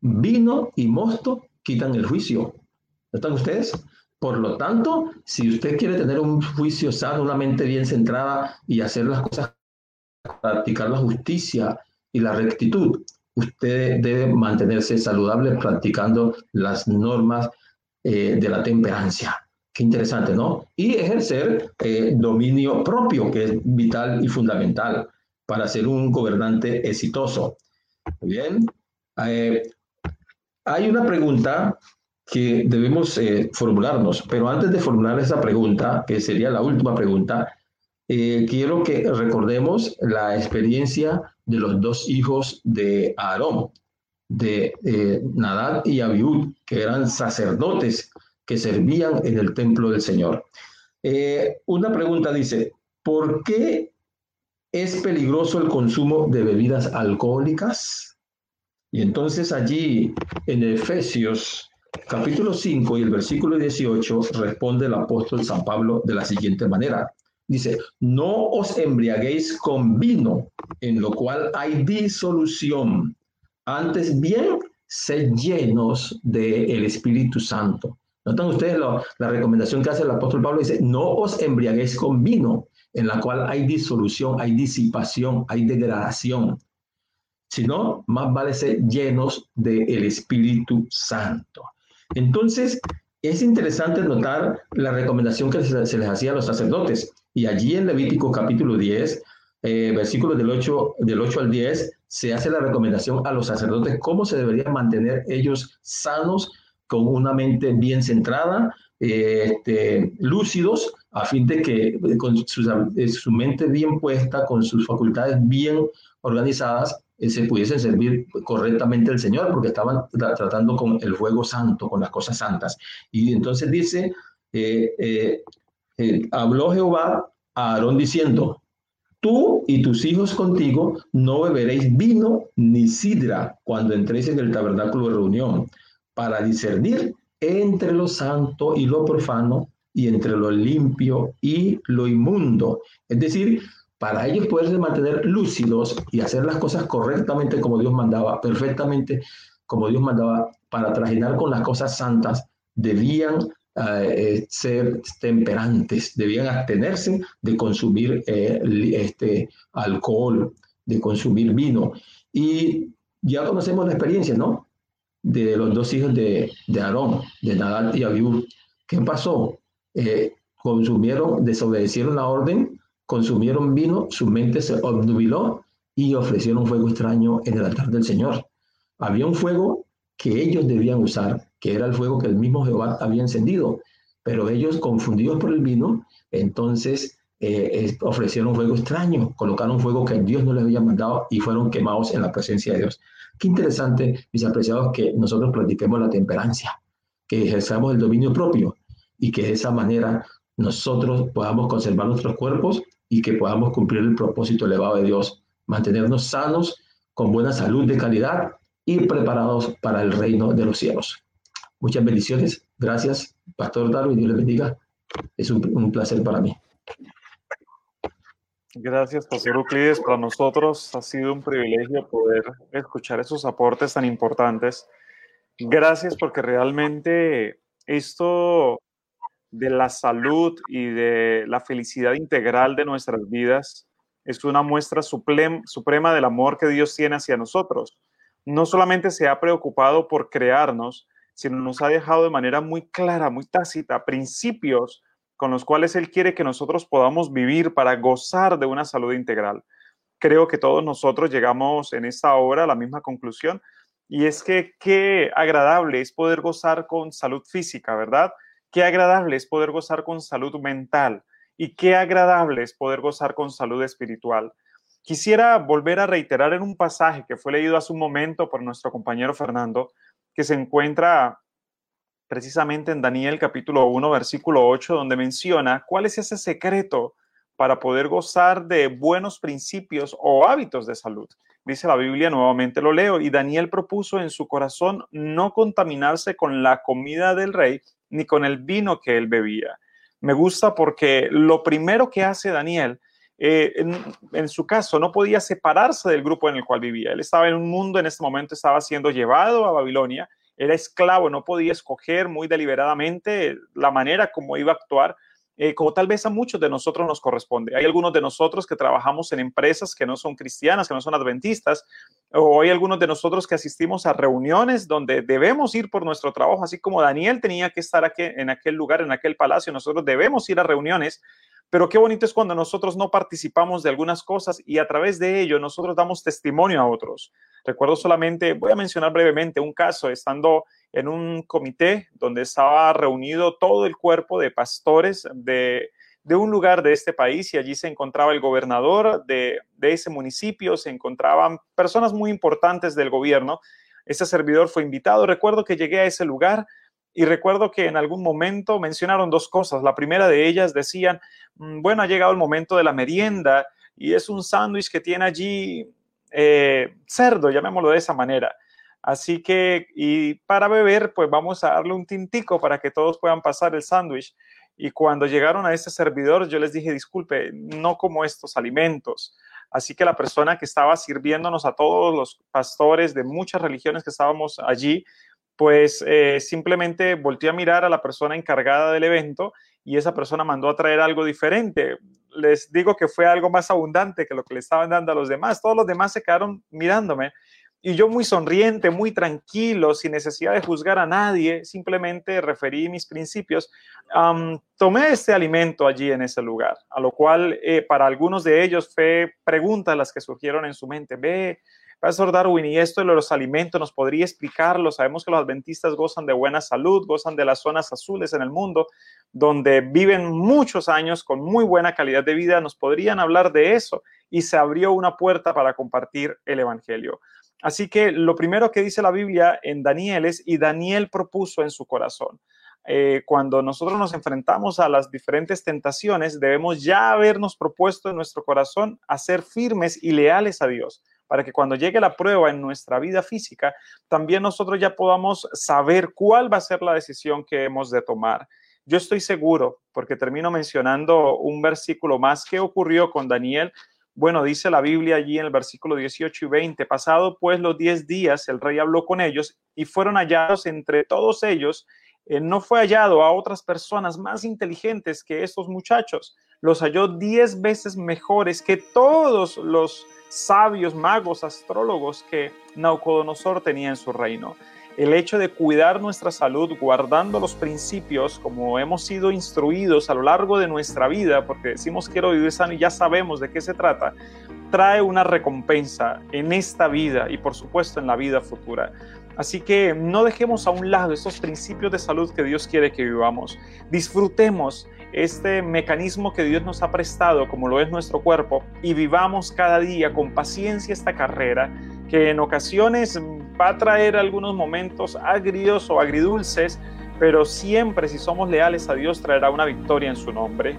vino y mosto quitan el juicio. ¿No están ustedes? Por lo tanto, si usted quiere tener un juicio sano, una mente bien centrada y hacer las cosas, practicar la justicia y la rectitud, usted debe mantenerse saludable practicando las normas eh, de la temperancia. Qué interesante, ¿no? Y ejercer eh, dominio propio, que es vital y fundamental para ser un gobernante exitoso. Muy bien. Eh, hay una pregunta que debemos formularnos, pero antes de formular esa pregunta, que sería la última pregunta, quiero que recordemos la experiencia de los dos hijos de Aarón, de eh, Nadab y Abiud, que eran sacerdotes que servían en el templo del Señor. Eh, una pregunta dice, ¿por qué es peligroso el consumo de bebidas alcohólicas? Y entonces allí en Efesios capítulo 5 y el versículo 18 responde el apóstol San Pablo de la siguiente manera. Dice, no os embriaguéis con vino, en lo cual hay disolución. Antes bien, sed llenos del Espíritu Santo. ¿Notan ustedes la recomendación que hace el apóstol Pablo? Dice, no os embriaguéis con vino, en la cual hay disolución, hay disipación, hay degradación. Sino, más vale ser llenos del Espíritu Santo. Entonces, es interesante notar la recomendación que se les hacía a los sacerdotes. Y allí en Levítico capítulo 10, eh, versículos del 8, del 8 al 10, se hace la recomendación a los sacerdotes cómo se deberían mantener ellos sanos, con una mente bien centrada, eh, este, lúcidos, a fin de que con eh, su mente bien puesta, con sus facultades bien organizadas, se pudiesen servir correctamente al Señor, porque estaban tratando con el fuego santo, con las cosas santas. Y entonces dice, eh, habló Jehová a Aarón diciendo, tú y tus hijos contigo no beberéis vino ni sidra cuando entréis en el tabernáculo de reunión, para discernir entre lo santo y lo profano y entre lo limpio y lo inmundo. Es decir, para ellos poderse mantener lúcidos y hacer las cosas correctamente como Dios mandaba, perfectamente como Dios mandaba, para trajinar con las cosas santas, debían eh, ser temperantes, debían abstenerse de consumir eh, este, alcohol, de consumir vino. Y ya conocemos la experiencia, ¿no? De los dos hijos de, de Aarón, de Nadal y Abiú. ¿Qué pasó? Eh, consumieron, desobedecieron la orden, consumieron vino, su mente se obnubiló y ofrecieron fuego extraño en el altar del Señor. Había un fuego que ellos debían usar, que era el fuego que el mismo Jehová había encendido. Pero ellos, confundidos por el vino, entonces eh, ofrecieron fuego extraño, colocaron fuego que Dios no les había mandado y fueron quemados en la presencia de Dios. Qué interesante, mis apreciados, que nosotros practiquemos la temperancia, que ejerzamos el dominio propio y que de esa manera nosotros podamos conservar nuestros cuerpos y que podamos cumplir el propósito elevado de Dios, mantenernos sanos, con buena salud de calidad y preparados para el reino de los cielos. Muchas bendiciones. Gracias, Pastor Darwin. Dios le bendiga. Es un, placer para mí. Gracias, Pastor Euclides. Para nosotros ha sido un privilegio poder escuchar esos aportes tan importantes. Gracias porque realmente esto de la salud y de la felicidad integral de nuestras vidas es una muestra suprema del amor que Dios tiene hacia nosotros no solamente se ha preocupado por crearnos, sino nos ha dejado de manera muy clara, muy tácita, principios con los cuales Él quiere que nosotros podamos vivir para gozar de una salud integral. Creo que todos nosotros llegamos en esta hora a la misma conclusión y es que qué agradable es poder gozar con salud física, ¿verdad? Qué agradable es poder gozar con salud mental y qué agradable es poder gozar con salud espiritual. Quisiera volver a reiterar en un pasaje que fue leído hace un momento por nuestro compañero Fernando, que se encuentra precisamente en Daniel capítulo 1, versículo 8, donde menciona cuál es ese secreto para poder gozar de buenos principios o hábitos de salud. Dice la Biblia, nuevamente lo leo, y Daniel propuso en su corazón no contaminarse con la comida del rey ni con el vino que él bebía. Me gusta porque lo primero que hace Daniel, eh, en, su caso, no podía separarse del grupo en el cual vivía. Él estaba en un mundo, en este momento estaba siendo llevado a Babilonia era esclavo, no podía escoger muy deliberadamente la manera como iba a actuar, eh, como tal vez a muchos de nosotros nos corresponde. Hay algunos de nosotros que trabajamos en empresas que no son cristianas, que no son adventistas, o hay algunos de nosotros que asistimos a reuniones donde debemos ir por nuestro trabajo, así como Daniel tenía que estar aquí, en aquel lugar, en aquel palacio, nosotros debemos ir a reuniones pero qué bonito es cuando nosotros no participamos de algunas cosas y a través de ello nosotros damos testimonio a otros. Recuerdo solamente, voy a mencionar brevemente un caso, estando en un comité donde estaba reunido todo el cuerpo de pastores de, un lugar de este país y allí se encontraba el gobernador de, de ese municipio, se encontraban personas muy importantes del gobierno. Ese servidor fue invitado. Recuerdo que llegué a ese lugar y recuerdo que en algún momento mencionaron dos cosas. La primera de ellas decían, mm, bueno, ha llegado el momento de la merienda y es un sándwich que tiene allí eh, cerdo, llamémoslo de esa manera. Así que, y para beber, pues vamos a darle un tintico para que todos puedan pasar el sándwich. Y cuando llegaron a ese servidor, yo les dije, disculpe, no como estos alimentos. Así que la persona que estaba sirviéndonos a todos los pastores de muchas religiones que estábamos allí, pues eh, simplemente volteé a mirar a la persona encargada del evento y esa persona mandó a traer algo diferente. Les digo que fue algo más abundante que lo que le estaban dando a los demás. Todos los demás se quedaron mirándome y yo muy sonriente, muy tranquilo, sin necesidad de juzgar a nadie, simplemente referí mis principios. tomé este alimento allí en ese lugar, a lo cual eh, para algunos de ellos fue preguntas las que surgieron en su mente. Ve, Pastor Darwin, y esto de los alimentos nos podría explicarlo. Sabemos que los adventistas gozan de buena salud, gozan de las zonas azules en el mundo, donde viven muchos años con muy buena calidad de vida. Nos podrían hablar de eso y se abrió una puerta para compartir el Evangelio. Así que lo primero que dice la Biblia en Daniel es, y Daniel propuso en su corazón. Eh, cuando nosotros nos enfrentamos a las diferentes tentaciones, debemos ya habernos propuesto en nuestro corazón a ser firmes y leales a Dios para que cuando llegue la prueba en nuestra vida física, también nosotros ya podamos saber cuál va a ser la decisión que hemos de tomar. Yo estoy seguro, porque termino mencionando un versículo más que ocurrió con Daniel. Bueno, dice la Biblia allí en el versículo 18 y 20, pasado pues los 10 días, el rey habló con ellos y fueron hallados entre todos ellos. Eh, no fue hallado a otras personas más inteligentes que estos muchachos. Los halló 10 veces mejores que todos los sabios, magos, astrólogos que Naucodonosor tenía en su reino. El hecho de cuidar nuestra salud guardando los principios como hemos sido instruidos a lo largo de nuestra vida, porque decimos quiero vivir sano y ya sabemos de qué se trata, trae una recompensa en esta vida y por supuesto en la vida futura. Así que no dejemos a un lado esos principios de salud que Dios quiere que vivamos. Disfrutemos este mecanismo que Dios nos ha prestado, como lo es nuestro cuerpo, y vivamos cada día con paciencia esta carrera, que en ocasiones va a traer algunos momentos agrios o agridulces, pero siempre si somos leales a Dios traerá una victoria en su nombre.